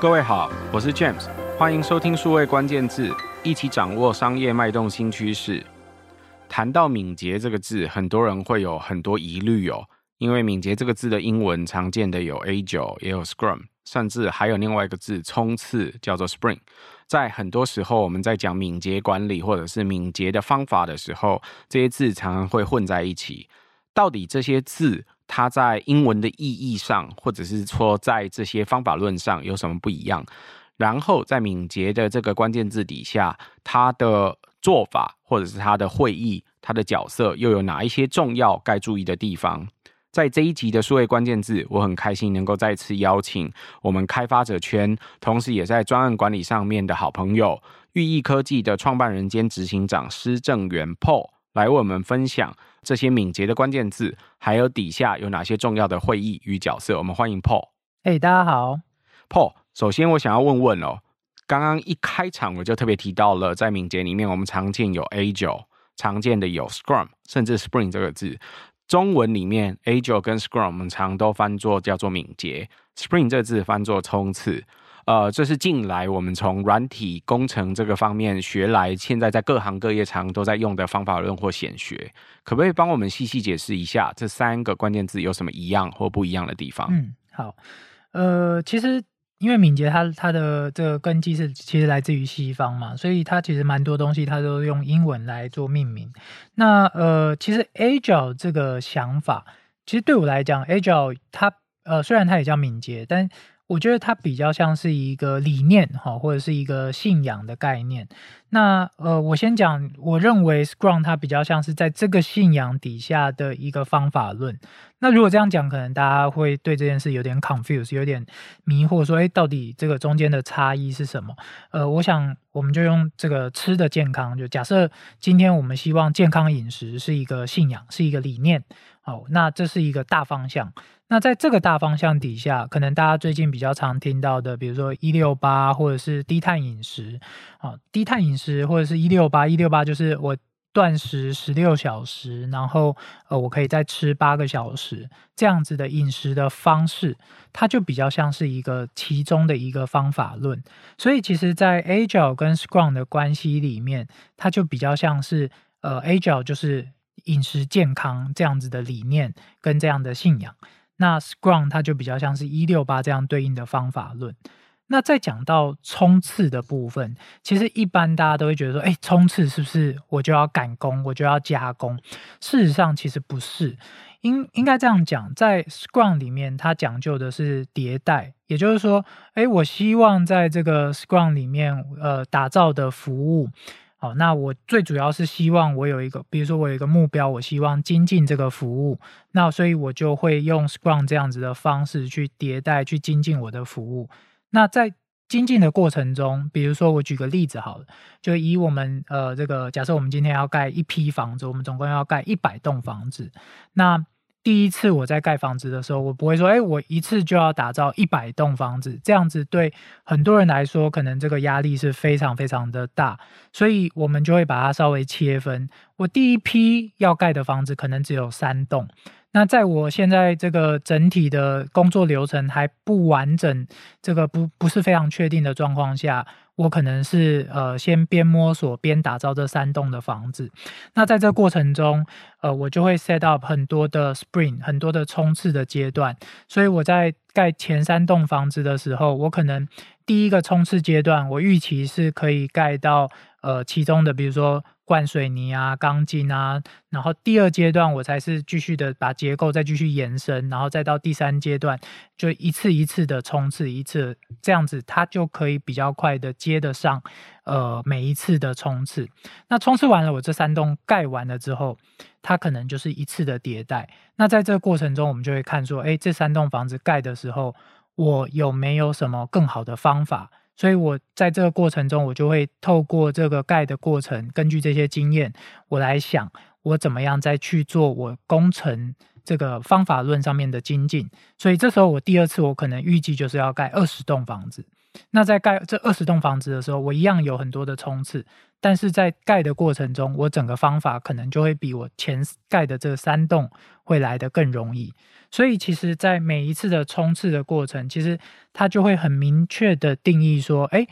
各位好，我是 James，欢迎收听数位关键字，一起掌握商业脉动新趋势。谈到敏捷这个字，很多人会有很多疑虑哦，因为敏捷这个字的英文常见的有 A 九也有 Scrum，甚至还有另外一个字冲刺叫做 Spring。在很多时候，我们在讲敏捷管理或者是敏捷的方法的时候，这些字常常会混在一起。到底这些字它在英文的意义上，或者是说在这些方法论上有什么不一样？然后在敏捷的这个关键字底下，它的做法或者是它的会议，它的角色又有哪一些重要该注意的地方？在这一集的数位关键字，我很开心能够再次邀请我们开发者圈，同时也在专案管理上面的好朋友，寓意科技的创办人兼执行长施正元 Paul 来为我们分享。这些敏捷的关键字，还有底下有哪些重要的会议与角色？我们欢迎 Paul。哎，hey, 大家好，Paul。首先，我想要问问哦，刚刚一开场我就特别提到了，在敏捷里面，我们常见有 Agile，常见的有 Scrum，甚至 Spring 这个字。中文里面 Agile 跟 Scrum 我们常都翻作叫做敏捷，Spring 这个字翻作冲刺。呃，这是近来我们从软体工程这个方面学来，现在在各行各业常都在用的方法论或显学，可不可以帮我们细细解释一下这三个关键字有什么一样或不一样的地方？嗯，好，呃，其实因为敏捷它它的这个根基是其实来自于西方嘛，所以它其实蛮多东西它都用英文来做命名。那呃，其实 Agile 这个想法，其实对我来讲，Agile 它呃虽然它也叫敏捷，但我觉得它比较像是一个理念哈，或者是一个信仰的概念。那呃，我先讲，我认为 Scrum 它比较像是在这个信仰底下的一个方法论。那如果这样讲，可能大家会对这件事有点 confuse，有点迷惑，说，诶，到底这个中间的差异是什么？呃，我想我们就用这个吃的健康，就假设今天我们希望健康饮食是一个信仰，是一个理念。好，那这是一个大方向。那在这个大方向底下，可能大家最近比较常听到的，比如说一六八或者是低碳饮食，啊，低碳饮食或者是一六八，一六八就是我断食十六小时，然后呃，我可以再吃八个小时这样子的饮食的方式，它就比较像是一个其中的一个方法论。所以其实，在 Agile 跟 Scrum 的关系里面，它就比较像是呃，Agile 就是饮食健康这样子的理念跟这样的信仰。那 Scrum 它就比较像是一六八这样对应的方法论。那再讲到冲刺的部分，其实一般大家都会觉得说，哎，冲刺是不是我就要赶工，我就要加工？事实上，其实不是。应应该这样讲，在 Scrum 里面，它讲究的是迭代，也就是说，哎，我希望在这个 Scrum 里面，呃，打造的服务。好，那我最主要是希望我有一个，比如说我有一个目标，我希望精进这个服务，那所以我就会用 Scrum 这样子的方式去迭代，去精进我的服务。那在精进的过程中，比如说我举个例子好了，就以我们呃这个假设我们今天要盖一批房子，我们总共要盖一百栋房子，那。第一次我在盖房子的时候，我不会说，哎，我一次就要打造一百栋房子，这样子对很多人来说，可能这个压力是非常非常的大，所以我们就会把它稍微切分。我第一批要盖的房子可能只有三栋。那在我现在这个整体的工作流程还不完整，这个不不是非常确定的状况下，我可能是呃先边摸索边打造这三栋的房子。那在这过程中，呃，我就会 set up 很多的 sprint，很多的冲刺的阶段。所以我在盖前三栋房子的时候，我可能第一个冲刺阶段，我预期是可以盖到呃其中的，比如说。灌水泥啊，钢筋啊，然后第二阶段我才是继续的把结构再继续延伸，然后再到第三阶段就一次一次的冲刺，一次这样子，它就可以比较快的接得上呃每一次的冲刺。那冲刺完了，我这三栋盖完了之后，它可能就是一次的迭代。那在这个过程中，我们就会看说，诶，这三栋房子盖的时候，我有没有什么更好的方法？所以，我在这个过程中，我就会透过这个盖的过程，根据这些经验，我来想我怎么样再去做我工程这个方法论上面的精进。所以，这时候我第二次，我可能预计就是要盖二十栋房子。那在盖这二十栋房子的时候，我一样有很多的冲刺，但是在盖的过程中，我整个方法可能就会比我前盖的这三栋会来得更容易。所以，其实，在每一次的冲刺的过程，其实它就会很明确的定义说，哎，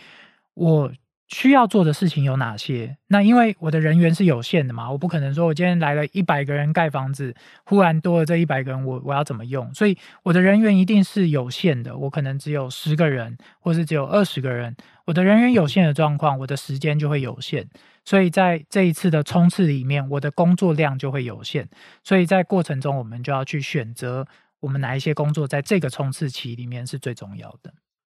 我。需要做的事情有哪些？那因为我的人员是有限的嘛，我不可能说我今天来了一百个人盖房子，忽然多了这一百个人，我我要怎么用？所以我的人员一定是有限的，我可能只有十个人，或是只有二十个人。我的人员有限的状况，我的时间就会有限。所以在这一次的冲刺里面，我的工作量就会有限。所以在过程中，我们就要去选择我们哪一些工作在这个冲刺期里面是最重要的。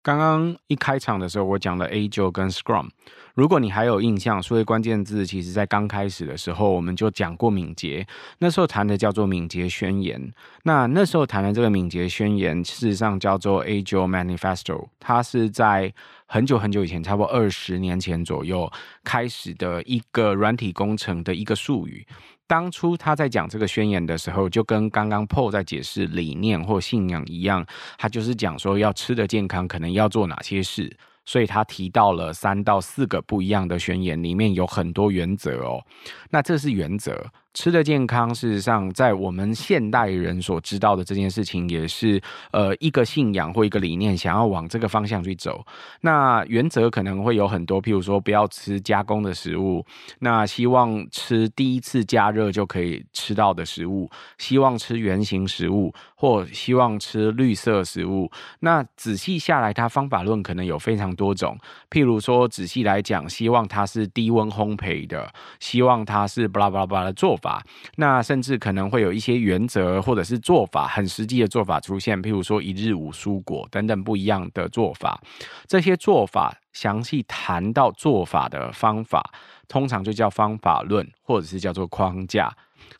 刚刚一开场的时候，我讲了 Agile 跟 Scrum。如果你还有印象，所以关键字其实在刚开始的时候，我们就讲过敏捷。那时候谈的叫做敏捷宣言。那那时候谈的这个敏捷宣言，事实上叫做 Agile Manifesto。它是在很久很久以前，差不多二十年前左右开始的一个软体工程的一个术语。当初他在讲这个宣言的时候，就跟刚刚 Paul 在解释理念或信仰一样，他就是讲说要吃的健康，可能要做哪些事。所以他提到了三到四个不一样的宣言，里面有很多原则哦。那这是原则。吃的健康，事实上，在我们现代人所知道的这件事情，也是呃一个信仰或一个理念，想要往这个方向去走。那原则可能会有很多，譬如说不要吃加工的食物，那希望吃第一次加热就可以吃到的食物，希望吃原形食物，或希望吃绿色食物。那仔细下来，它方法论可能有非常多种。譬如说，仔细来讲，希望它是低温烘焙的，希望它是巴拉巴拉巴拉的做法。那甚至可能会有一些原则或者是做法，很实际的做法出现，譬如说一日五蔬果等等不一样的做法。这些做法详细谈到做法的方法，通常就叫方法论，或者是叫做框架。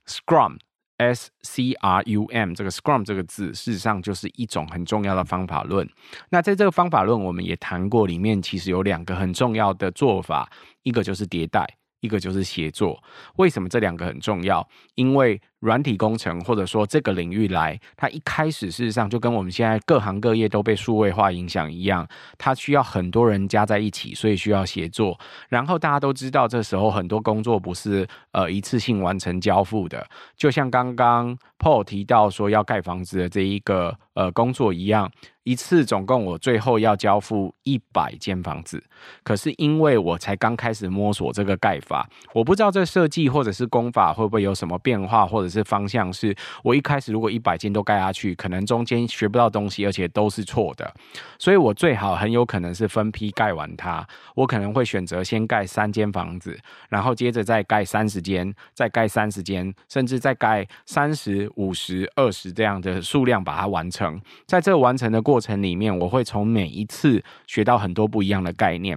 Scrum，S C R U M，这个 Scrum 这个字，事实上就是一种很重要的方法论。那在这个方法论，我们也谈过，里面其实有两个很重要的做法，一个就是迭代。一个就是协作，为什么这两个很重要？因为软体工程或者说这个领域来，它一开始事实上就跟我们现在各行各业都被数位化影响一样，它需要很多人加在一起，所以需要协作。然后大家都知道，这时候很多工作不是呃一次性完成交付的，就像刚刚 Paul 提到说要盖房子的这一个呃工作一样。一次总共我最后要交付一百间房子，可是因为我才刚开始摸索这个盖法，我不知道这设计或者是工法会不会有什么变化，或者是方向是我一开始如果一百间都盖下去，可能中间学不到东西，而且都是错的，所以我最好很有可能是分批盖完它，我可能会选择先盖三间房子，然后接着再盖三十间，再盖三十间，甚至再盖三十五十二十这样的数量把它完成，在这完成的过程。里面，我会从每一次学到很多不一样的概念。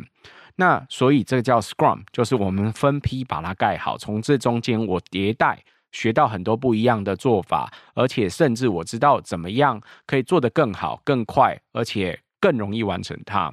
那所以这个叫 Scrum，就是我们分批把它盖好。从这中间我迭代，学到很多不一样的做法，而且甚至我知道怎么样可以做得更好、更快，而且更容易完成它。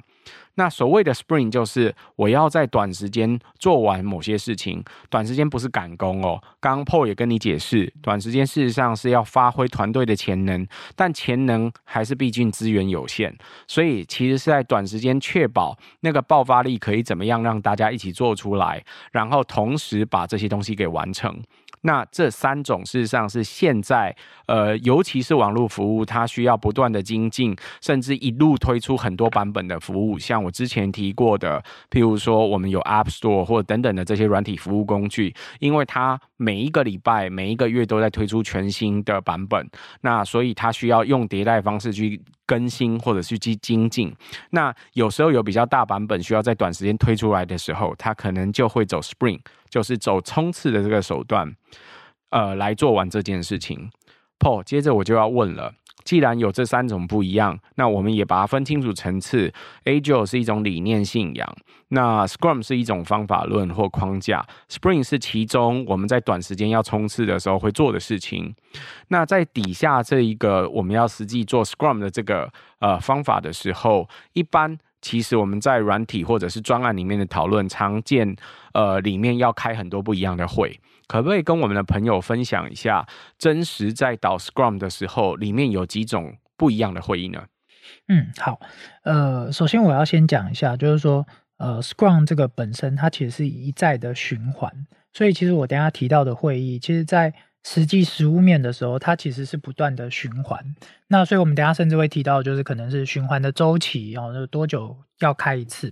那所谓的 Sprint 就是我要在短时间做完某些事情，短时间不是赶工哦。刚刚 Paul 也跟你解释，短时间事实上是要发挥团队的潜能，但潜能还是毕竟资源有限，所以其实是在短时间确保那个爆发力可以怎么样让大家一起做出来，然后同时把这些东西给完成。那这三种事实上是现在，呃，尤其是网络服务，它需要不断的精进，甚至一路推出很多版本的服务。像我之前提过的，譬如说我们有 App Store 或者等等的这些软体服务工具，因为它每一个礼拜、每一个月都在推出全新的版本，那所以它需要用迭代方式去更新或者是去精进。那有时候有比较大版本需要在短时间推出来的时候，它可能就会走 Spring，。就是走冲刺的这个手段，呃，来做完这件事情。Paul，接着我就要问了，既然有这三种不一样，那我们也把它分清楚层次。Agile 是一种理念信仰，那 Scrum 是一种方法论或框架，Spring 是其中我们在短时间要冲刺的时候会做的事情。那在底下这一个我们要实际做 Scrum 的这个呃方法的时候，一般。其实我们在软体或者是专案里面的讨论，常见，呃，里面要开很多不一样的会，可不可以跟我们的朋友分享一下，真实在导 Scrum 的时候，里面有几种不一样的会议呢？嗯，好，呃，首先我要先讲一下，就是说，呃，Scrum 这个本身它其实是一再的循环，所以其实我等下提到的会议，其实在实际实物面的时候，它其实是不断的循环。那所以我们等下甚至会提到，就是可能是循环的周期，然后就多久要开一次。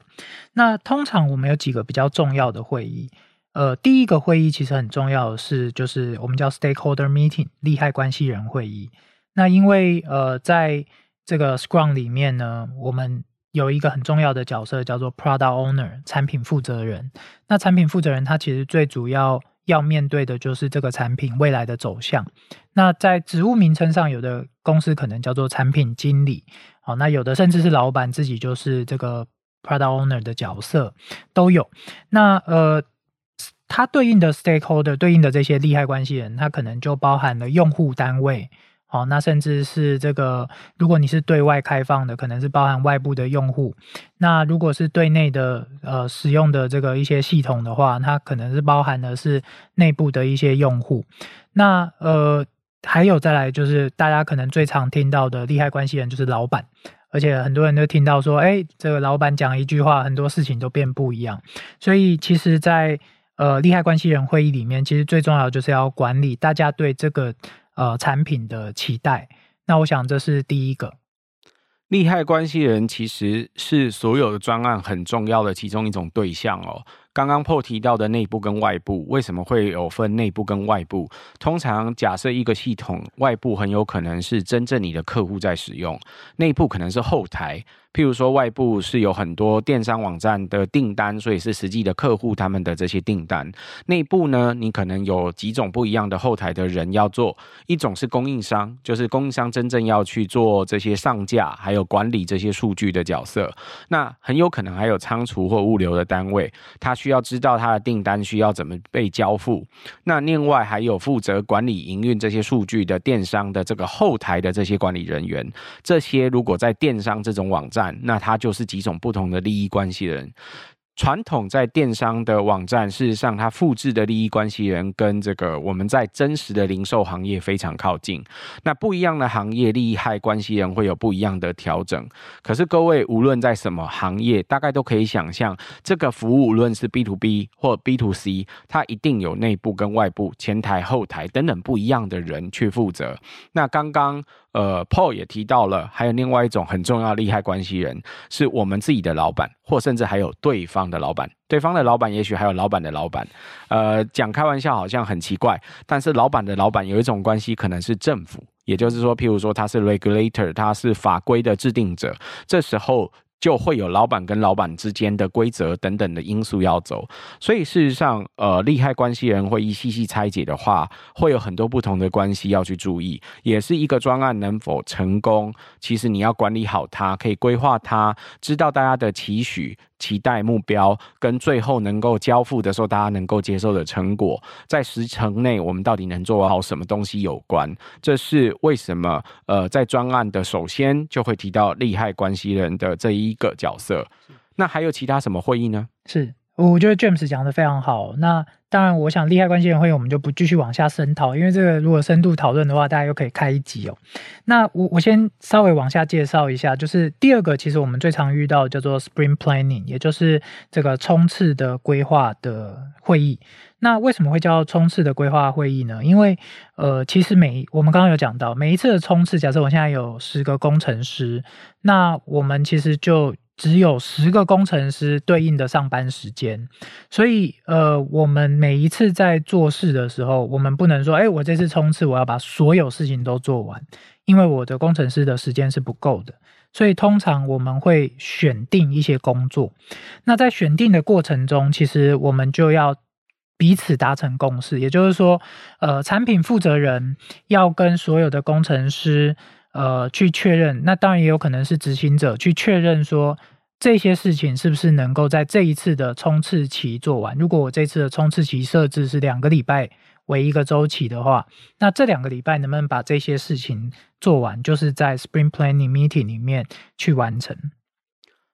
那通常我们有几个比较重要的会议，呃，第一个会议其实很重要的是，就是我们叫 Stakeholder Meeting，利害关系人会议。那因为呃，在这个 Scrum 里面呢，我们有一个很重要的角色叫做 Product Owner，产品负责人。那产品负责人他其实最主要要面对的就是这个产品未来的走向。那在职务名称上，有的公司可能叫做产品经理，好，那有的甚至是老板自己就是这个 Product Owner 的角色都有。那呃，它对应的 Stakeholder 对应的这些利害关系人，它可能就包含了用户单位。哦，那甚至是这个，如果你是对外开放的，可能是包含外部的用户；那如果是对内的，呃，使用的这个一些系统的话，它可能是包含的是内部的一些用户。那呃，还有再来就是大家可能最常听到的利害关系人就是老板，而且很多人都听到说，哎，这个老板讲一句话，很多事情都变不一样。所以其实在，在呃利害关系人会议里面，其实最重要的就是要管理大家对这个。呃，产品的期待，那我想这是第一个。利害关系人其实是所有的专案很重要的其中一种对象哦。刚刚 Paul 提到的内部跟外部，为什么会有分内部跟外部？通常假设一个系统外部很有可能是真正你的客户在使用，内部可能是后台。譬如说外部是有很多电商网站的订单，所以是实际的客户他们的这些订单。内部呢，你可能有几种不一样的后台的人要做，一种是供应商，就是供应商真正要去做这些上架，还有管理这些数据的角色。那很有可能还有仓储或物流的单位，他。需要知道他的订单需要怎么被交付，那另外还有负责管理营运这些数据的电商的这个后台的这些管理人员，这些如果在电商这种网站，那他就是几种不同的利益关系人。传统在电商的网站，事实上，它复制的利益关系人跟这个我们在真实的零售行业非常靠近。那不一样的行业，利害关系人会有不一样的调整。可是各位，无论在什么行业，大概都可以想象，这个服务无论是 B to B 或 B to C，它一定有内部跟外部、前台、后台等等不一样的人去负责。那刚刚。呃，Paul 也提到了，还有另外一种很重要的利害关系人，是我们自己的老板，或甚至还有对方的老板。对方的老板也许还有老板的老板。呃，讲开玩笑好像很奇怪，但是老板的老板有一种关系，可能是政府，也就是说，譬如说他是 regulator，他是法规的制定者，这时候。就会有老板跟老板之间的规则等等的因素要走，所以事实上，呃，利害关系人会一细细拆解的话，会有很多不同的关系要去注意，也是一个专案能否成功，其实你要管理好它，可以规划它，知道大家的期许。期待目标跟最后能够交付的时候，大家能够接受的成果，在时程内我们到底能做好什么东西有关。这是为什么？呃，在专案的首先就会提到利害关系人的这一个角色。那还有其他什么会议呢？是，我觉得 James 讲的非常好。那当然，我想利害关系人会议我们就不继续往下深讨，因为这个如果深度讨论的话，大家又可以开一集哦。那我我先稍微往下介绍一下，就是第二个，其实我们最常遇到叫做 “Spring Planning，也就是这个冲刺的规划的会议。那为什么会叫冲刺的规划会议呢？因为呃，其实每我们刚刚有讲到，每一次的冲刺，假设我现在有十个工程师，那我们其实就。只有十个工程师对应的上班时间，所以呃，我们每一次在做事的时候，我们不能说，哎，我这次冲刺我要把所有事情都做完，因为我的工程师的时间是不够的。所以通常我们会选定一些工作，那在选定的过程中，其实我们就要彼此达成共识，也就是说，呃，产品负责人要跟所有的工程师。呃，去确认，那当然也有可能是执行者去确认说，这些事情是不是能够在这一次的冲刺期做完。如果我这次的冲刺期设置是两个礼拜为一个周期的话，那这两个礼拜能不能把这些事情做完，就是在 Spring Planning Meeting 里面去完成。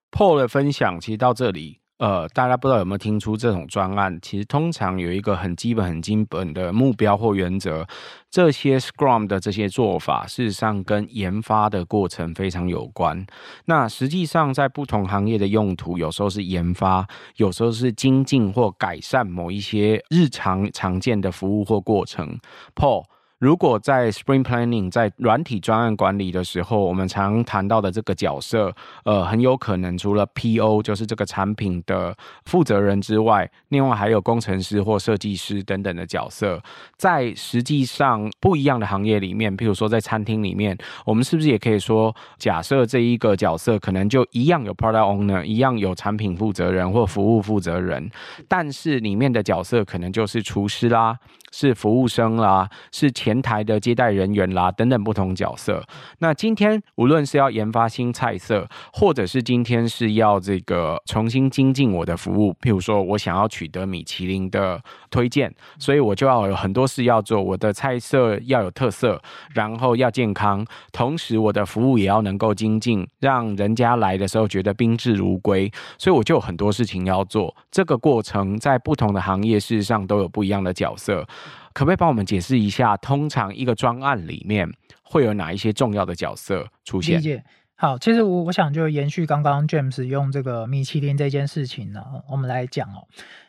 Paul 的分享其实到这里。呃，大家不知道有没有听出这种专案，其实通常有一个很基本、很基本的目标或原则。这些 Scrum 的这些做法，事实上跟研发的过程非常有关。那实际上在不同行业的用途，有时候是研发，有时候是精进或改善某一些日常常见的服务或过程。Paul。如果在 Spring Planning 在软体专案管理的时候，我们常谈到的这个角色，呃，很有可能除了 PO 就是这个产品的负责人之外，另外还有工程师或设计师等等的角色。在实际上不一样的行业里面，譬如说在餐厅里面，我们是不是也可以说，假设这一个角色可能就一样有 Product Owner，一样有产品负责人或服务负责人，但是里面的角色可能就是厨师啦。是服务生啦，是前前台的接待人员啦，等等不同角色。那今天无论是要研发新菜色，或者是今天是要这个重新精进我的服务，譬如说我想要取得米其林的推荐，所以我就要有很多事要做。我的菜色要有特色，然后要健康，同时我的服务也要能够精进，让人家来的时候觉得宾至如归。所以我就有很多事情要做。这个过程在不同的行业事实上都有不一样的角色。可不可以帮我们解释一下，通常一个专案里面会有哪一些重要的角色出现？理解。好，其实我我想就延续刚刚 James 用这个米其林这件事情呢，我们来讲哦。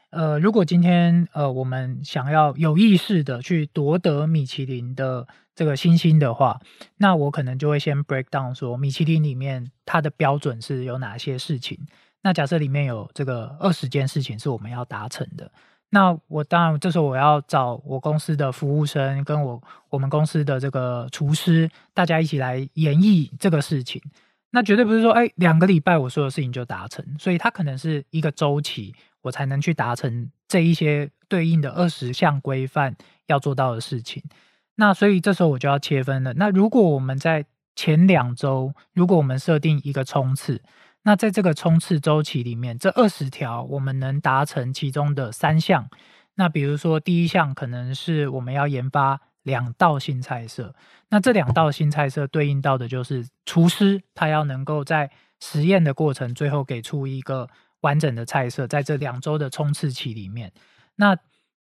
呃，如果今天呃我们想要有意识的去夺得米其林的这个星星的话，那我可能就会先 break down 说米其林里面它的标准是有哪些事情。那假设里面有这个二十件事情是我们要达成的。那我当然，这时候我要找我公司的服务生，跟我我们公司的这个厨师，大家一起来演绎这个事情。那绝对不是说，哎，两个礼拜我所有事情就达成，所以它可能是一个周期，我才能去达成这一些对应的二十项规范要做到的事情。那所以这时候我就要切分了。那如果我们在前两周，如果我们设定一个冲刺。那在这个冲刺周期里面，这二十条我们能达成其中的三项。那比如说第一项可能是我们要研发两道新菜色，那这两道新菜色对应到的就是厨师他要能够在实验的过程最后给出一个完整的菜色，在这两周的冲刺期里面。那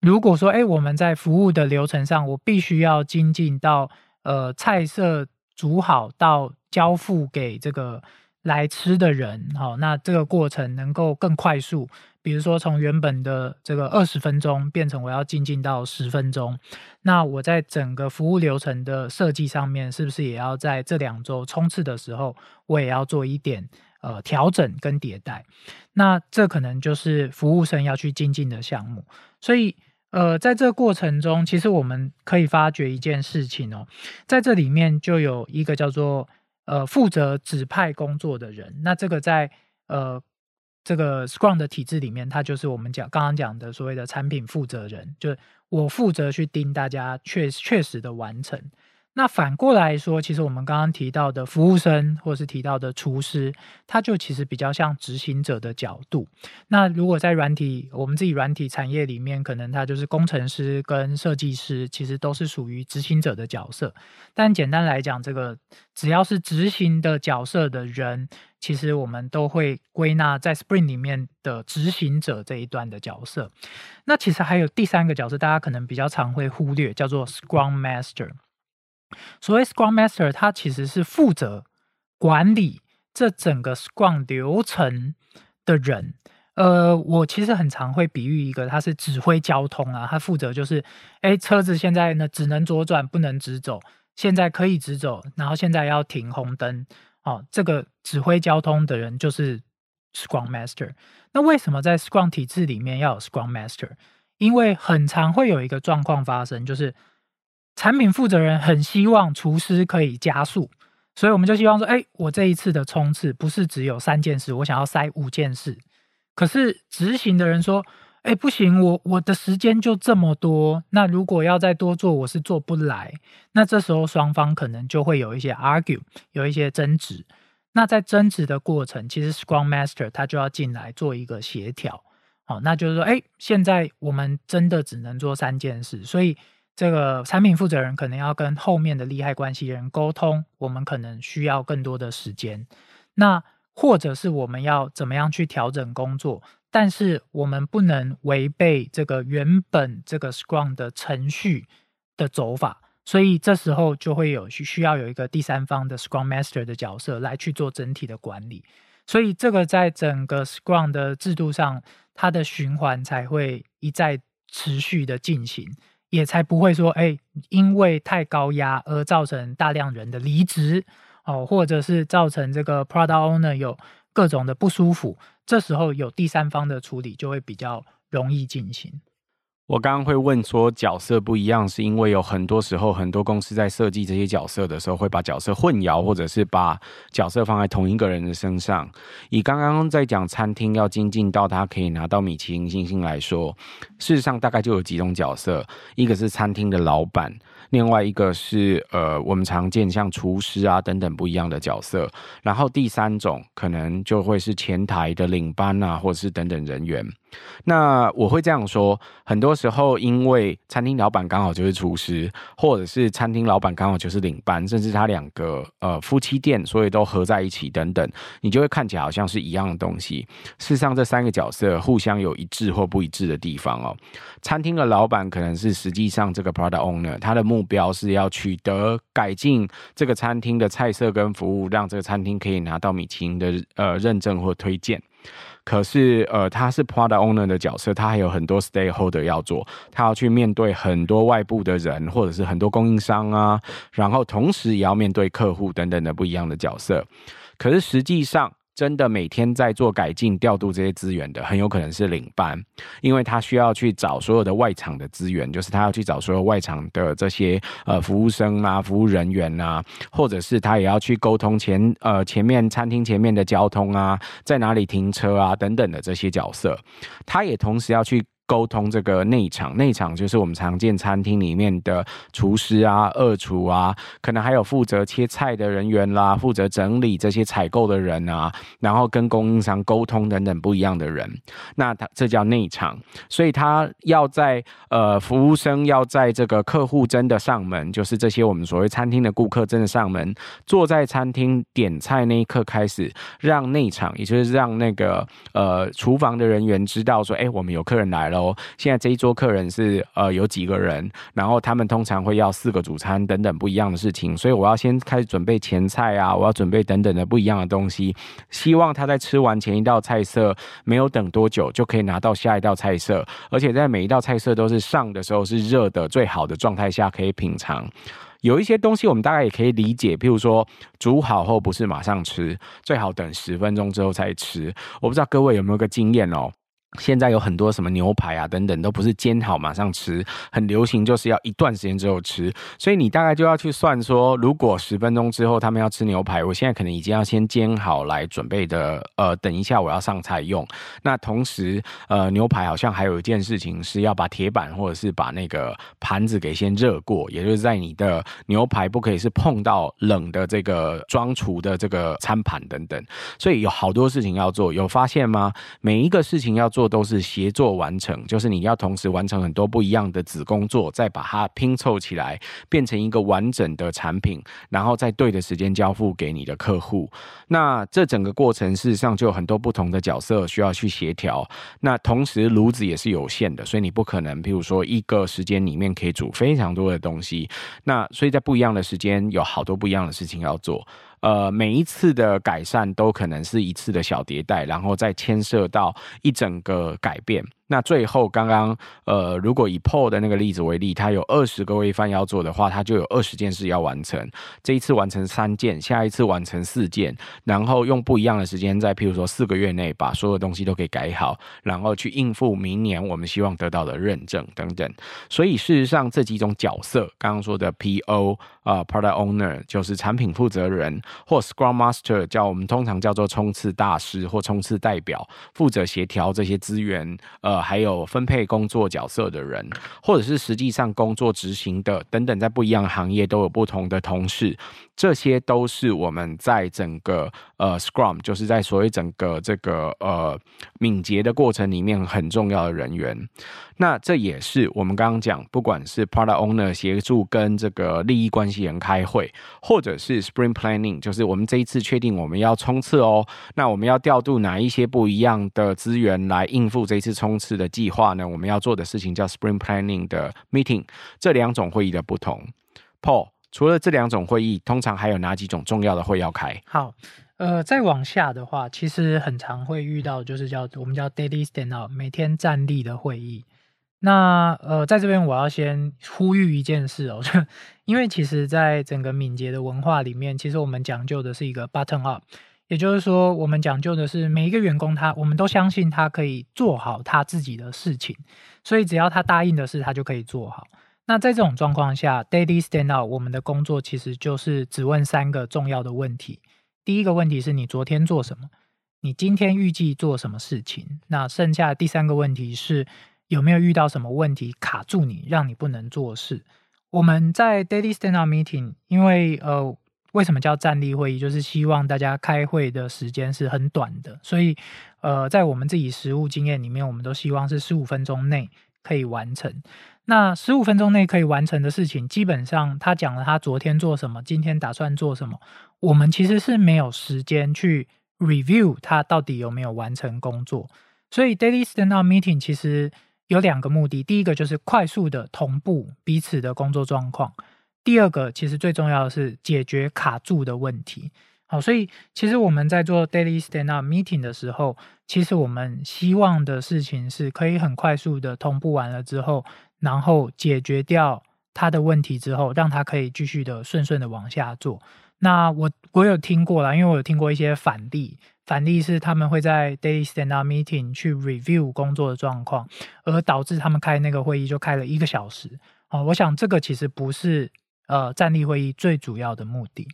如果说，哎，我们在服务的流程上，我必须要精进到呃菜色煮好到交付给这个。来吃的人，好，那这个过程能够更快速，比如说从原本的这个二十分钟变成我要精进到十分钟，那我在整个服务流程的设计上面，是不是也要在这两周冲刺的时候，我也要做一点呃调整跟迭代？那这可能就是服务生要去精进的项目。所以呃，在这过程中，其实我们可以发觉一件事情哦，在这里面就有一个叫做。呃，负责指派工作的人，那这个在呃这个 Scrum 的体制里面，他就是我们讲刚刚讲的所谓的产品负责人，就是我负责去盯大家确确实的完成。那反过来说，其实我们刚刚提到的服务生，或是提到的厨师，他就其实比较像执行者的角度。那如果在软体，我们自己软体产业里面，可能他就是工程师跟设计师，其实都是属于执行者的角色。但简单来讲，这个只要是执行的角色的人，其实我们都会归纳在 Spring 里面的执行者这一段的角色。那其实还有第三个角色，大家可能比较常会忽略，叫做 Scrum Master。所谓 Scrum Master，他其实是负责管理这整个 Scrum 流程的人。呃，我其实很常会比喻一个，他是指挥交通啊，他负责就是，哎，车子现在呢只能左转，不能直走，现在可以直走，然后现在要停红灯，哦，这个指挥交通的人就是 Scrum Master。那为什么在 Scrum 体制里面要有 Scrum Master？因为很常会有一个状况发生，就是。产品负责人很希望厨师可以加速，所以我们就希望说，哎，我这一次的冲刺不是只有三件事，我想要塞五件事。可是执行的人说，哎，不行，我我的时间就这么多，那如果要再多做，我是做不来。那这时候双方可能就会有一些 argue，有一些争执。那在争执的过程，其实 Scrum Master 他就要进来做一个协调。好，那就是说，哎，现在我们真的只能做三件事，所以。这个产品负责人可能要跟后面的利害关系人沟通，我们可能需要更多的时间。那或者是我们要怎么样去调整工作，但是我们不能违背这个原本这个 Scrum 的程序的走法，所以这时候就会有需需要有一个第三方的 Scrum Master 的角色来去做整体的管理。所以这个在整个 Scrum 的制度上，它的循环才会一再持续的进行，也才不会说，哎，因为太高压而造成大量人的离职哦，或者是造成这个 Product Owner 有各种的不舒服。这时候有第三方的处理就会比较容易进行。我刚刚会问说角色不一样，是因为有很多时候很多公司在设计这些角色的时候，会把角色混淆，或者是把角色放在同一个人的身上。以刚刚在讲餐厅要精进到他可以拿到米其林星星来说，事实上大概就有几种角色，一个是餐厅的老板。另外一个是呃，我们常见像厨师啊等等不一样的角色，然后第三种可能就会是前台的领班啊，或者是等等人员。那我会这样说，很多时候因为餐厅老板刚好就是厨师，或者是餐厅老板刚好就是领班，甚至他两个呃夫妻店，所以都合在一起等等，你就会看起来好像是一样的东西。事实上，这三个角色互相有一致或不一致的地方哦。餐厅的老板可能是实际上这个 product owner，他的目标是要取得改进这个餐厅的菜色跟服务，让这个餐厅可以拿到米其林的呃认证或推荐。可是，呃，他是 product owner 的角色，他还有很多 stakeholder 要做，他要去面对很多外部的人，或者是很多供应商啊，然后同时也要面对客户等等的不一样的角色。可是实际上，真的每天在做改进、调度这些资源的，很有可能是领班，因为他需要去找所有的外场的资源，就是他要去找所有外场的这些呃服务生啊、服务人员啊，或者是他也要去沟通前呃前面餐厅前面的交通啊，在哪里停车啊等等的这些角色，他也同时要去。沟通这个内场，内场就是我们常见餐厅里面的厨师啊、二厨啊，可能还有负责切菜的人员啦，负责整理这些采购的人啊，然后跟供应商沟通等等不一样的人，那他这叫内场，所以他要在呃服务生要在这个客户真的上门，就是这些我们所谓餐厅的顾客真的上门，坐在餐厅点菜那一刻开始，让内场，也就是让那个呃厨房的人员知道说，哎，我们有客人来了。哦，现在这一桌客人是呃有几个人，然后他们通常会要四个主餐等等不一样的事情，所以我要先开始准备前菜啊，我要准备等等的不一样的东西，希望他在吃完前一道菜色没有等多久就可以拿到下一道菜色，而且在每一道菜色都是上的时候是热的最好的状态下可以品尝。有一些东西我们大概也可以理解，譬如说煮好后不是马上吃，最好等十分钟之后再吃。我不知道各位有没有个经验哦。现在有很多什么牛排啊等等，都不是煎好马上吃，很流行就是要一段时间之后吃。所以你大概就要去算说，如果十分钟之后他们要吃牛排，我现在可能已经要先煎好来准备的，呃，等一下我要上菜用。那同时，呃，牛排好像还有一件事情是要把铁板或者是把那个盘子给先热过，也就是在你的牛排不可以是碰到冷的这个装厨的这个餐盘等等。所以有好多事情要做，有发现吗？每一个事情要做。都是协作完成，就是你要同时完成很多不一样的子工作，再把它拼凑起来，变成一个完整的产品，然后在对的时间交付给你的客户。那这整个过程事实上就有很多不同的角色需要去协调。那同时炉子也是有限的，所以你不可能，譬如说一个时间里面可以煮非常多的东西。那所以在不一样的时间，有好多不一样的事情要做。呃，每一次的改善都可能是一次的小迭代，然后再牵涉到一整个改变。那最后，刚刚呃，如果以 Paul 的那个例子为例，他有二十个规范要做的话，他就有二十件事要完成。这一次完成三件，下一次完成四件，然后用不一样的时间，在譬如说四个月内把所有东西都给改好，然后去应付明年我们希望得到的认证等等。所以事实上，这几种角色，刚刚说的 PO 啊、呃、Product Owner 就是产品负责人，或 Scrum Master 叫我们通常叫做冲刺大师或冲刺代表，负责协调这些资源，呃。还有分配工作角色的人，或者是实际上工作执行的等等，在不一样行业都有不同的同事，这些都是我们在整个呃 Scrum，就是在所谓整个这个呃敏捷的过程里面很重要的人员。那这也是我们刚刚讲，不管是 Product Owner 协助跟这个利益关系人开会，或者是 Spring Planning，就是我们这一次确定我们要冲刺哦，那我们要调度哪一些不一样的资源来应付这一次冲刺的计划呢？我们要做的事情叫 Spring Planning 的 Meeting，这两种会议的不同。Paul，除了这两种会议，通常还有哪几种重要的会要开？好。呃，再往下的话，其实很常会遇到，就是叫我们叫 daily stand up，每天站立的会议。那呃，在这边我要先呼吁一件事哦，就 因为其实在整个敏捷的文化里面，其实我们讲究的是一个 Button up，也就是说，我们讲究的是每一个员工他，我们都相信他可以做好他自己的事情，所以只要他答应的事，他就可以做好。那在这种状况下，daily stand up，我们的工作其实就是只问三个重要的问题。第一个问题是你昨天做什么？你今天预计做什么事情？那剩下的第三个问题是有没有遇到什么问题卡住你，让你不能做事？我们在 Daily Stand Up Meeting，因为呃，为什么叫站立会议？就是希望大家开会的时间是很短的，所以呃，在我们自己实务经验里面，我们都希望是十五分钟内可以完成。那十五分钟内可以完成的事情，基本上他讲了他昨天做什么，今天打算做什么。我们其实是没有时间去 review 他到底有没有完成工作。所以 daily stand up meeting 其实有两个目的，第一个就是快速的同步彼此的工作状况，第二个其实最重要的是解决卡住的问题。好，所以其实我们在做 daily stand up meeting 的时候，其实我们希望的事情是可以很快速的同步完了之后。然后解决掉他的问题之后，让他可以继续的顺顺的往下做。那我我有听过啦，因为我有听过一些反例，反例是他们会在 daily stand up meeting 去 review 工作的状况，而导致他们开那个会议就开了一个小时。哦，我想这个其实不是呃站立会议最主要的目的。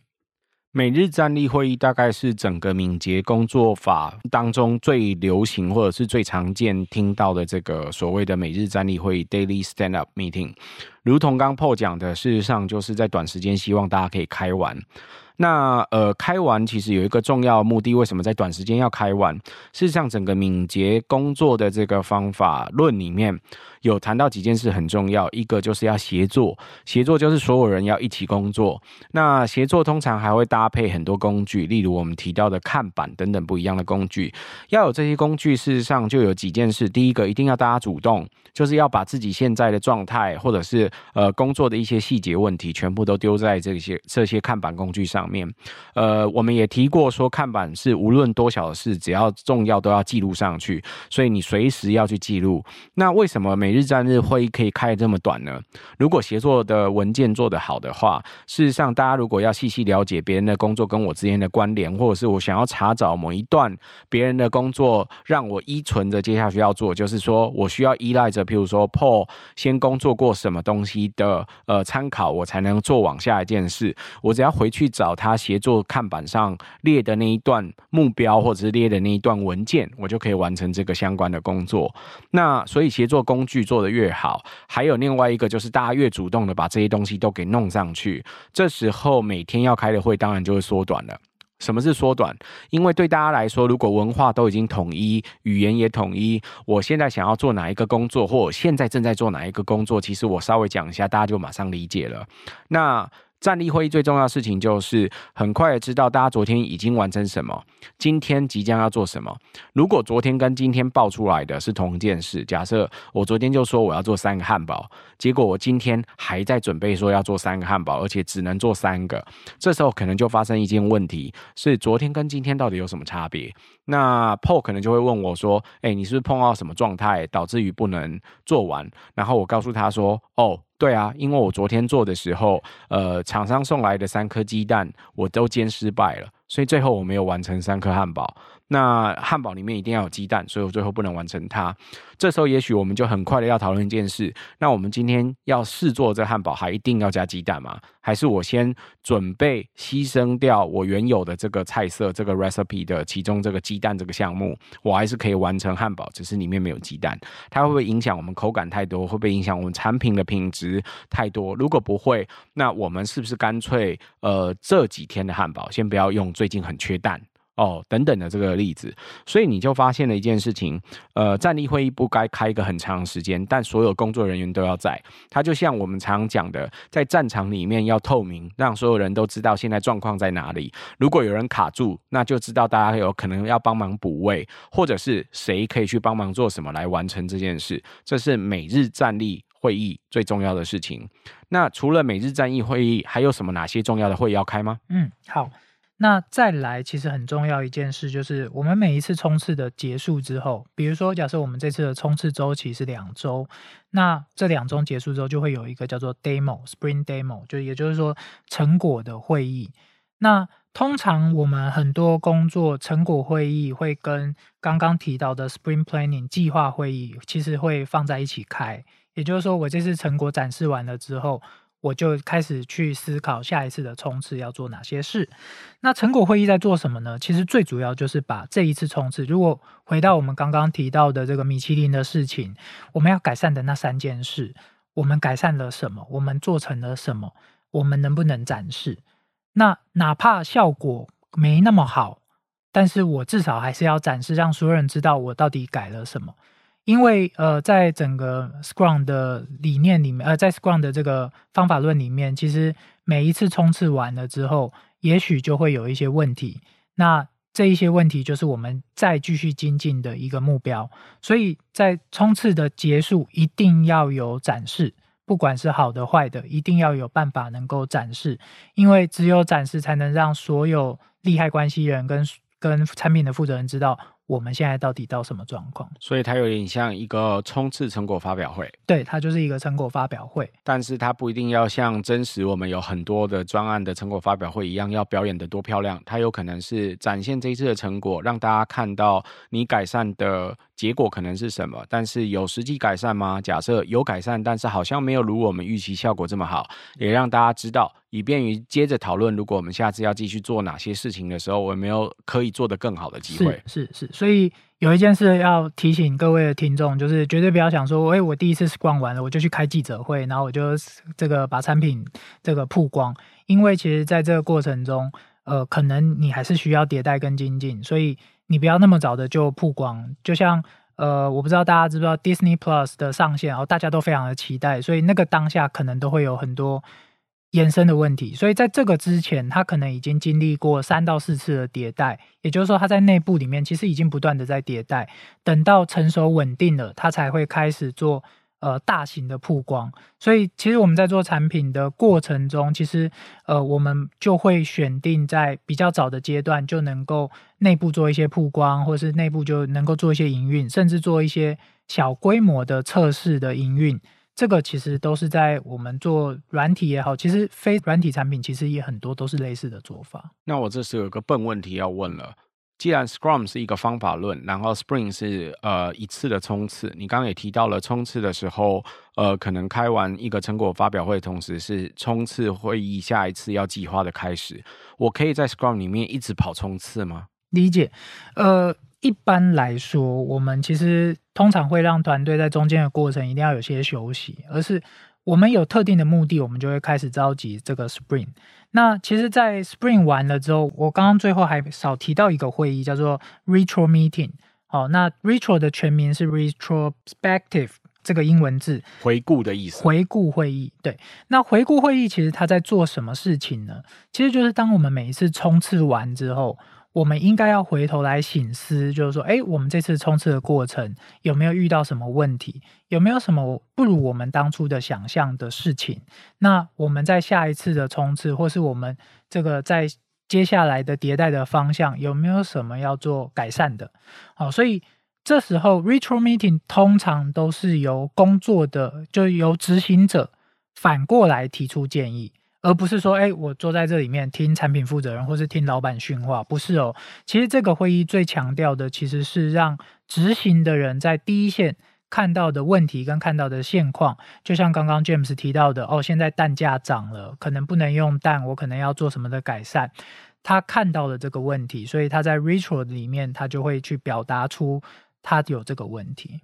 每日站立会议大概是整个敏捷工作法当中最流行或者是最常见听到的这个所谓的每日站立会议 （Daily Stand Up Meeting）。如同刚破讲的，事实上就是在短时间希望大家可以开完。那呃，开完其实有一个重要目的，为什么在短时间要开完？事实上，整个敏捷工作的这个方法论里面有谈到几件事很重要，一个就是要协作，协作就是所有人要一起工作。那协作通常还会搭配很多工具，例如我们提到的看板等等不一样的工具。要有这些工具，事实上就有几件事，第一个一定要大家主动，就是要把自己现在的状态或者是呃工作的一些细节问题，全部都丢在这些这些看板工具上。面，呃，我们也提过说，看板是无论多小的事，只要重要都要记录上去，所以你随时要去记录。那为什么每日站日会议可以开这么短呢？如果协作的文件做得好的话，事实上，大家如果要细细了解别人的工作跟我之间的关联，或者是我想要查找某一段别人的工作，让我依存着接下去要做，就是说我需要依赖着，譬如说 Paul 先工作过什么东西的呃参考，我才能做往下一件事。我只要回去找。他协作看板上列的那一段目标，或者是列的那一段文件，我就可以完成这个相关的工作。那所以协作工具做的越好，还有另外一个就是大家越主动的把这些东西都给弄上去，这时候每天要开的会当然就会缩短了。什么是缩短？因为对大家来说，如果文化都已经统一，语言也统一，我现在想要做哪一个工作，或我现在正在做哪一个工作，其实我稍微讲一下，大家就马上理解了。那站立会议最重要的事情就是很快的知道大家昨天已经完成什么，今天即将要做什么。如果昨天跟今天报出来的是同一件事，假设我昨天就说我要做三个汉堡，结果我今天还在准备说要做三个汉堡，而且只能做三个，这时候可能就发生一件问题，是昨天跟今天到底有什么差别？那 Paul 可能就会问我说：“哎，你是不是碰到什么状态导致于不能做完？”然后我告诉他说：“哦。”对啊，因为我昨天做的时候，呃，厂商送来的三颗鸡蛋我都煎失败了，所以最后我没有完成三颗汉堡。那汉堡里面一定要有鸡蛋，所以我最后不能完成它。这时候也许我们就很快的要讨论一件事，那我们今天要试做这汉堡，还一定要加鸡蛋吗？还是我先准备牺牲掉我原有的这个菜色这个 recipe 的其中这个鸡蛋这个项目，我还是可以完成汉堡，只是里面没有鸡蛋，它会不会影响我们口感太多？会不会影响我们产品的品质太多？如果不会，那我们是不是干脆呃这几天的汉堡先不要用？最近很缺蛋。哦，等等的这个例子，所以你就发现了一件事情，呃，站立会议不该开一个很长时间，但所有工作人员都要在。它就像我们常讲的，在战场里面要透明，让所有人都知道现在状况在哪里。如果有人卡住，那就知道大家有可能要帮忙补位，或者是谁可以去帮忙做什么来完成这件事。这是每日站立会议最重要的事情。那除了每日战役会议，还有什么哪些重要的会议要开吗？嗯，好。那再来，其实很重要一件事就是，我们每一次冲刺的结束之后，比如说，假设我们这次的冲刺周期是两周，那这两周结束之后，就会有一个叫做 demo，sprint demo，就也就是说成果的会议。那通常我们很多工作成果会议会跟刚刚提到的 sprint planning 计划会议，其实会放在一起开。也就是说，我这次成果展示完了之后。我就开始去思考下一次的冲刺要做哪些事。那成果会议在做什么呢？其实最主要就是把这一次冲刺，如果回到我们刚刚提到的这个米其林的事情，我们要改善的那三件事，我们改善了什么？我们做成了什么？我们能不能展示？那哪怕效果没那么好，但是我至少还是要展示，让所有人知道我到底改了什么。因为呃，在整个 Scrum 的理念里面，呃，在 Scrum 的这个方法论里面，其实每一次冲刺完了之后，也许就会有一些问题。那这一些问题就是我们再继续精进的一个目标。所以在冲刺的结束，一定要有展示，不管是好的坏的，一定要有办法能够展示。因为只有展示，才能让所有利害关系人跟跟产品的负责人知道。我们现在到底到什么状况？所以它有点像一个冲刺成果发表会。对，它就是一个成果发表会。但是它不一定要像真实我们有很多的专案的成果发表会一样，要表演的多漂亮。它有可能是展现这一次的成果，让大家看到你改善的结果可能是什么。但是有实际改善吗？假设有改善，但是好像没有如我们预期效果这么好，也让大家知道。以便于接着讨论，如果我们下次要继续做哪些事情的时候，我没有可以做得更好的机会。是是是，所以有一件事要提醒各位的听众，就是绝对不要想说，哎，我第一次 Scrum 完了，我就去开记者会，然后我就这个把产品这个曝光。因为其实在这个过程中，呃，可能你还是需要迭代跟精进，所以你不要那么早的就曝光。就像呃，我不知道大家知不知道 Disney Plus 的上线，然后大家都非常的期待，所以那个当下可能都会有很多。延伸的问题，所以在这个之前，他可能已经经历过三到四次的迭代，也就是说，他在内部里面其实已经不断的在迭代，等到成熟稳定了，他才会开始做呃大型的曝光。所以，其实我们在做产品的过程中，其实呃我们就会选定在比较早的阶段就能够内部做一些曝光，或是内部就能够做一些营运，甚至做一些小规模的测试的营运。这个其实都是在我们做软体也好，其实非软体产品其实也很多都是类似的做法。那我这时有个笨问题要问了，既然 Scrum 是一个方法论，然后 Sprint 是呃一次的冲刺，你刚刚也提到了冲刺的时候，呃，可能开完一个成果发表会，同时是冲刺会议下一次要计划的开始，我可以在 Scrum 里面一直跑冲刺吗？理解，呃。一般来说，我们其实通常会让团队在中间的过程一定要有些休息，而是我们有特定的目的，我们就会开始召集这个 Spring。那其实，在 Spring 完了之后，我刚刚最后还少提到一个会议，叫做 Retro Meeting。好，那 Retro 的全名是 Retrospective，这个英文字，回顾的意思。回顾会议，对。那回顾会议其实它在做什么事情呢？其实就是当我们每一次冲刺完之后。我们应该要回头来醒思，就是说，哎，我们这次冲刺的过程有没有遇到什么问题？有没有什么不如我们当初的想象的事情？那我们在下一次的冲刺，或是我们这个在接下来的迭代的方向，有没有什么要做改善的？好，所以这时候 retro meeting 通常都是由工作的，就由执行者反过来提出建议。而不是说，哎，我坐在这里面听产品负责人或是听老板训话，不是哦。其实这个会议最强调的其实是让执行的人在第一线看到的问题跟看到的现况，就像刚刚 James 提到的，哦，现在蛋价涨了，可能不能用蛋，我可能要做什么的改善。他看到了这个问题，所以他在 retro 里面，他就会去表达出他有这个问题。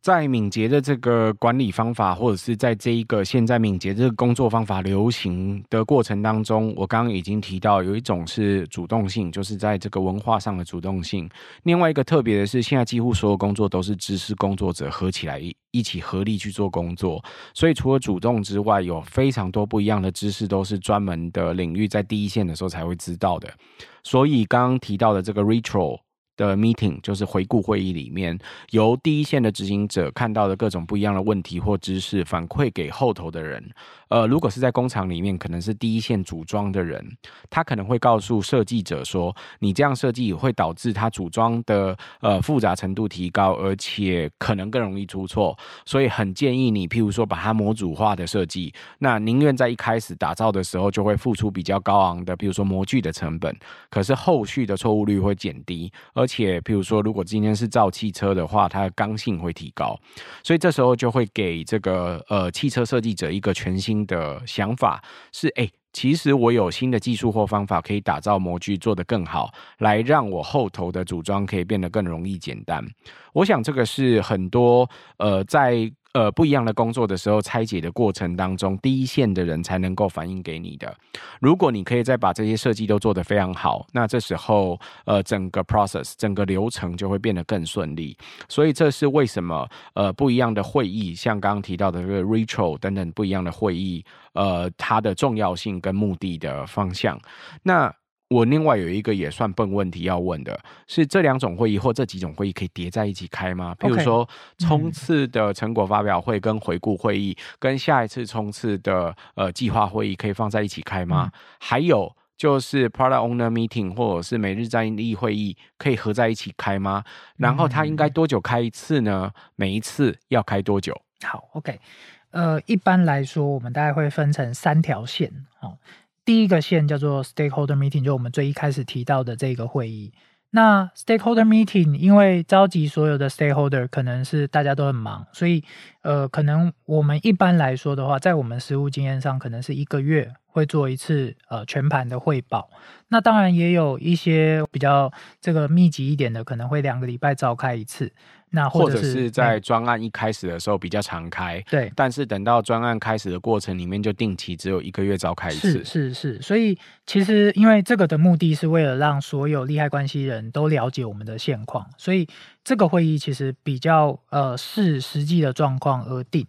在敏捷的这个管理方法，或者是在这一个现在敏捷这个工作方法流行的过程当中，我刚刚已经提到，有一种是主动性，就是在这个文化上的主动性；另外一个特别的是，现在几乎所有工作都是知识工作者合起来一起合力去做工作，所以除了主动之外，有非常多不一样的知识都是专门的领域，在第一线的时候才会知道的。所以刚刚提到的这个 retro。的 meeting 就是回顾会议里面，由第一线的执行者看到的各种不一样的问题或知识，反馈给后头的人。呃，如果是在工厂里面，可能是第一线组装的人，他可能会告诉设计者说，你这样设计会导致他组装的呃复杂程度提高，而且可能更容易出错，所以很建议你，譬如说把它模组化的设计，那宁愿在一开始打造的时候就会付出比较高昂的，比如说模具的成本，可是后续的错误率会减低，而且譬如说如果今天是造汽车的话，它的刚性会提高，所以这时候就会给这个呃汽车设计者一个全新。的想法是，哎、其实我有新的技术或方法可以打造模具做得更好，来让我后头的组装可以变得更容易简单。我想这个是很多呃在。呃，不一样的工作的时候，拆解的过程当中，第一线的人才能够反映给你的。如果你可以再把这些设计都做得非常好，那这时候，呃，整个 process 整个流程就会变得更顺利。所以这是为什么，呃，不一样的会议，像刚刚提到的这个 retro 等等不一样的会议，呃，它的重要性跟目的的方向。那我另外有一个也算笨问题要问的是，这两种会议或这几种会议可以叠在一起开吗？譬如说，冲刺的成果发表会跟回顾会议，跟下一次冲刺的呃计划会议可以放在一起开吗？还有就是 Product Owner Meeting 或者是每日战役会议可以合在一起开吗？然后它应该多久开一次呢？每一次要开多久？好，OK，呃，一般来说，我们大概会分成三条线，哦。第一个线叫做 stakeholder meeting，就我们最一开始提到的这个会议。那 stakeholder meeting 因为召集所有的 stakeholder，可能是大家都很忙，所以呃，可能我们一般来说的话，在我们实务经验上，可能是一个月会做一次呃全盘的汇报。那当然也有一些比较这个密集一点的，可能会两个礼拜召开一次。那或者，是在专案一开始的时候比较常开，对，但是等到专案开始的过程里面，就定期只有一个月召开一次。是是是，所以其实因为这个的目的是为了让所有利害关系人都了解我们的现况，所以这个会议其实比较呃视实际的状况而定。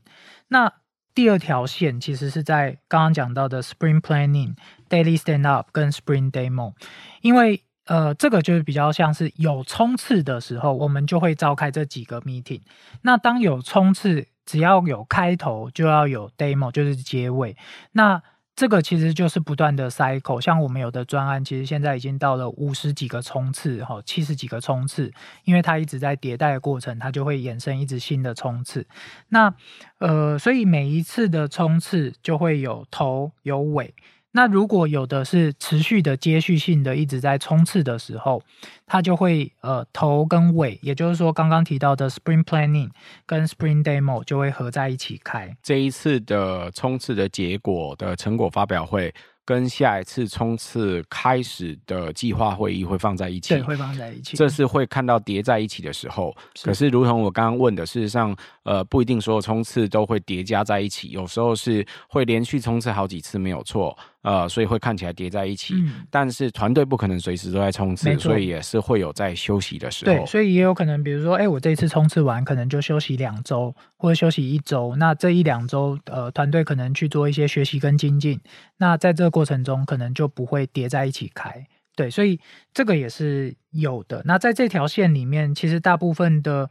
那第二条线其实是在刚刚讲到的 Spring Planning、Daily Stand Up 跟 Spring Demo，因为。呃，这个就是比较像是有冲刺的时候，我们就会召开这几个 meeting。那当有冲刺，只要有开头，就要有 demo，就是结尾。那这个其实就是不断的 cycle。像我们有的专案，其实现在已经到了五十几个冲刺，哈，七十几个冲刺，因为它一直在迭代的过程，它就会衍生一直新的冲刺。那呃，所以每一次的冲刺就会有头有尾。那如果有的是持续的接续性的一直在冲刺的时候，它就会呃头跟尾，也就是说刚刚提到的 Spring Planning 跟 Spring Demo 就会合在一起开。这一次的冲刺的结果的成果发表会。跟下一次冲刺开始的计划会议会放在一起，对，会放在一起。这是会看到叠在一起的时候。是。可是，如同我刚刚问的，事实上，呃，不一定所有冲刺都会叠加在一起，有时候是会连续冲刺好几次，没有错。呃，所以会看起来叠在一起，嗯、但是团队不可能随时都在冲刺，所以也是会有在休息的时候。对，所以也有可能，比如说，哎，我这一次冲刺完，可能就休息两周或者休息一周。那这一两周，呃，团队可能去做一些学习跟精进。那在这个过程中，可能就不会叠在一起开。对，所以这个也是有的。那在这条线里面，其实大部分的。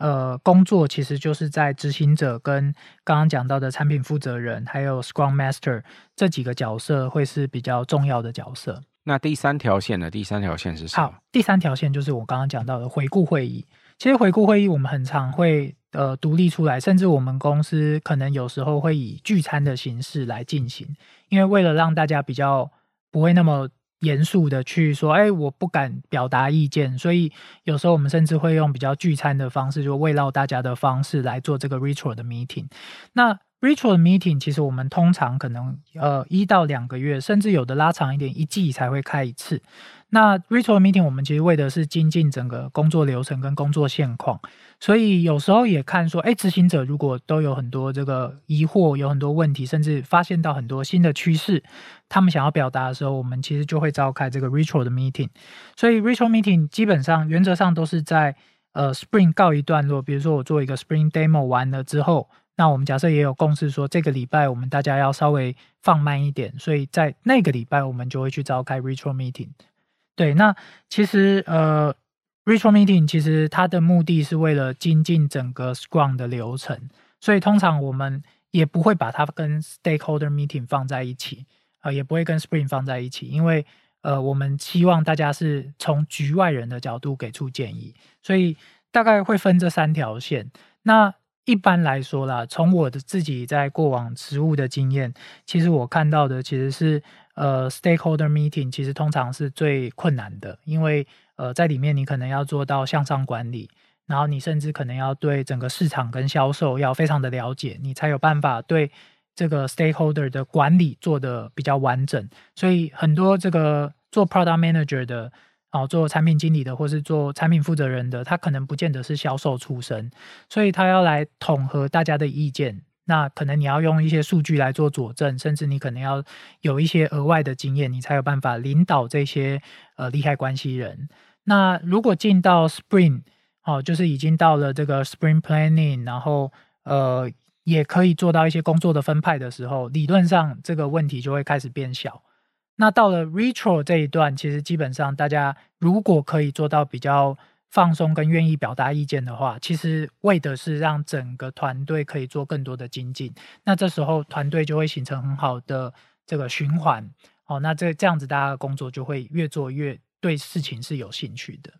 呃，工作其实就是在执行者跟刚刚讲到的产品负责人，还有 Scrum Master 这几个角色会是比较重要的角色。那第三条线呢？第三条线是什么？好，第三条线就是我刚刚讲到的回顾会议。其实回顾会议我们很常会呃独立出来，甚至我们公司可能有时候会以聚餐的形式来进行，因为为了让大家比较不会那么。严肃的去说，哎，我不敢表达意见，所以有时候我们甚至会用比较聚餐的方式，就慰劳大家的方式来做这个 retro 的 meeting。那 retro 的 meeting 其实我们通常可能呃一到两个月，甚至有的拉长一点，一季才会开一次。那 retro meeting 我们其实为的是精进整个工作流程跟工作现况，所以有时候也看说，哎，执行者如果都有很多这个疑惑，有很多问题，甚至发现到很多新的趋势，他们想要表达的时候，我们其实就会召开这个 retro 的 meeting。所以 retro meeting 基本上原则上都是在呃 spring 告一段落，比如说我做一个 spring demo 完了之后，那我们假设也有共识说这个礼拜我们大家要稍微放慢一点，所以在那个礼拜我们就会去召开 retro meeting。对，那其实呃，retro meeting 其实它的目的是为了精进整个 Scrum 的流程，所以通常我们也不会把它跟 stakeholder meeting 放在一起，呃，也不会跟 Spring 放在一起，因为呃，我们希望大家是从局外人的角度给出建议，所以大概会分这三条线。那一般来说啦，从我的自己在过往实务的经验，其实我看到的其实是。呃，stakeholder meeting 其实通常是最困难的，因为呃，在里面你可能要做到向上管理，然后你甚至可能要对整个市场跟销售要非常的了解，你才有办法对这个 stakeholder 的管理做得比较完整。所以很多这个做 product manager 的，哦，做产品经理的，或是做产品负责人的，他可能不见得是销售出身，所以他要来统合大家的意见。那可能你要用一些数据来做佐证，甚至你可能要有一些额外的经验，你才有办法领导这些呃利害关系人。那如果进到 Spring，哦，就是已经到了这个 Spring Planning，然后呃也可以做到一些工作的分派的时候，理论上这个问题就会开始变小。那到了 Retro 这一段，其实基本上大家如果可以做到比较。放松跟愿意表达意见的话，其实为的是让整个团队可以做更多的精进。那这时候团队就会形成很好的这个循环。哦，那这这样子大家的工作就会越做越对事情是有兴趣的。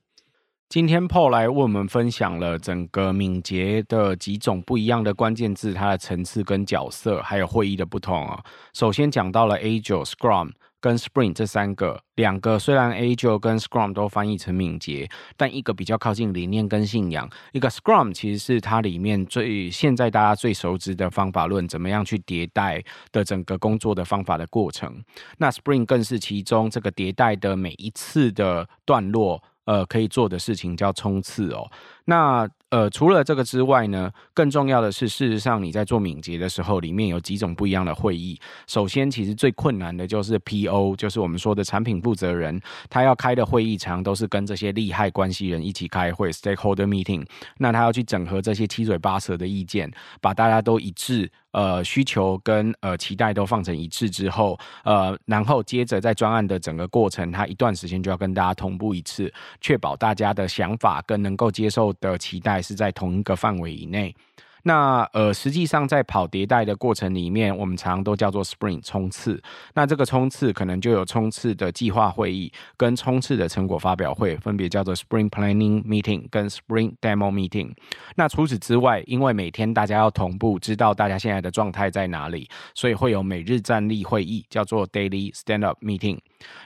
今天 Paul 来为我们分享了整个敏捷的几种不一样的关键字，它的层次跟角色，还有会议的不同啊。首先讲到了 Agile Scrum。跟 Spring 这三个，两个虽然 Agile 跟 Scrum 都翻译成敏捷，但一个比较靠近理念跟信仰，一个 Scrum 其实是它里面最现在大家最熟知的方法论，怎么样去迭代的整个工作的方法的过程。那 Spring 更是其中这个迭代的每一次的段落，呃，可以做的事情叫冲刺哦。那呃，除了这个之外呢，更重要的是，事实上你在做敏捷的时候，里面有几种不一样的会议。首先，其实最困难的就是 PO，就是我们说的产品负责人，他要开的会议常都是跟这些利害关系人一起开会，stakeholder meeting。那他要去整合这些七嘴八舌的意见，把大家都一致，呃，需求跟呃期待都放成一致之后，呃，然后接着在专案的整个过程，他一段时间就要跟大家同步一次，确保大家的想法跟能够接受的期待是在同一个范围以内。那呃，实际上在跑迭代的过程里面，我们常常都叫做 Sprint 冲刺。那这个冲刺可能就有冲刺的计划会议跟冲刺的成果发表会，分别叫做 Sprint Planning Meeting 跟 Sprint Demo Meeting。那除此之外，因为每天大家要同步知道大家现在的状态在哪里，所以会有每日站立会议，叫做 Daily Stand Up Meeting。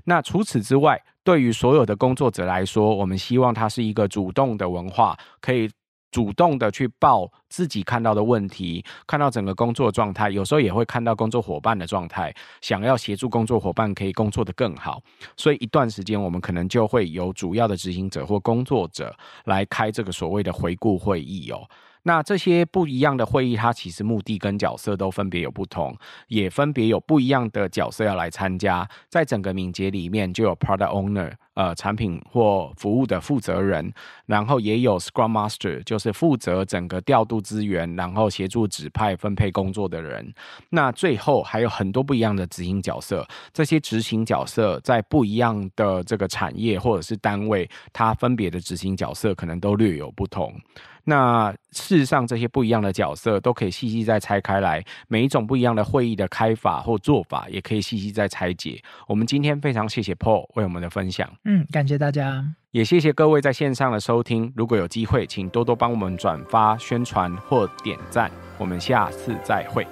那除此之外，对于所有的工作者来说，我们希望它是一个主动的文化，可以。主动的去报自己看到的问题，看到整个工作状态，有时候也会看到工作伙伴的状态，想要协助工作伙伴可以工作的更好。所以一段时间，我们可能就会由主要的执行者或工作者来开这个所谓的回顾会议哦。那这些不一样的会议，它其实目的跟角色都分别有不同，也分别有不一样的角色要来参加。在整个敏捷里面，就有 Product Owner，呃，产品或服务的负责人，然后也有 Scrum Master，就是负责整个调度资源，然后协助指派分配工作的人。那最后还有很多不一样的执行角色，这些执行角色在不一样的这个产业或者是单位，它分别的执行角色可能都略有不同。那事实上，这些不一样的角色都可以细细再拆开来，每一种不一样的会议的开法或做法，也可以细细再拆解。我们今天非常谢谢 Paul 为我们的分享。嗯，感谢大家。也谢谢各位在线上的收听。如果有机会，请多多帮我们转发、宣传或点赞。我们下次再会。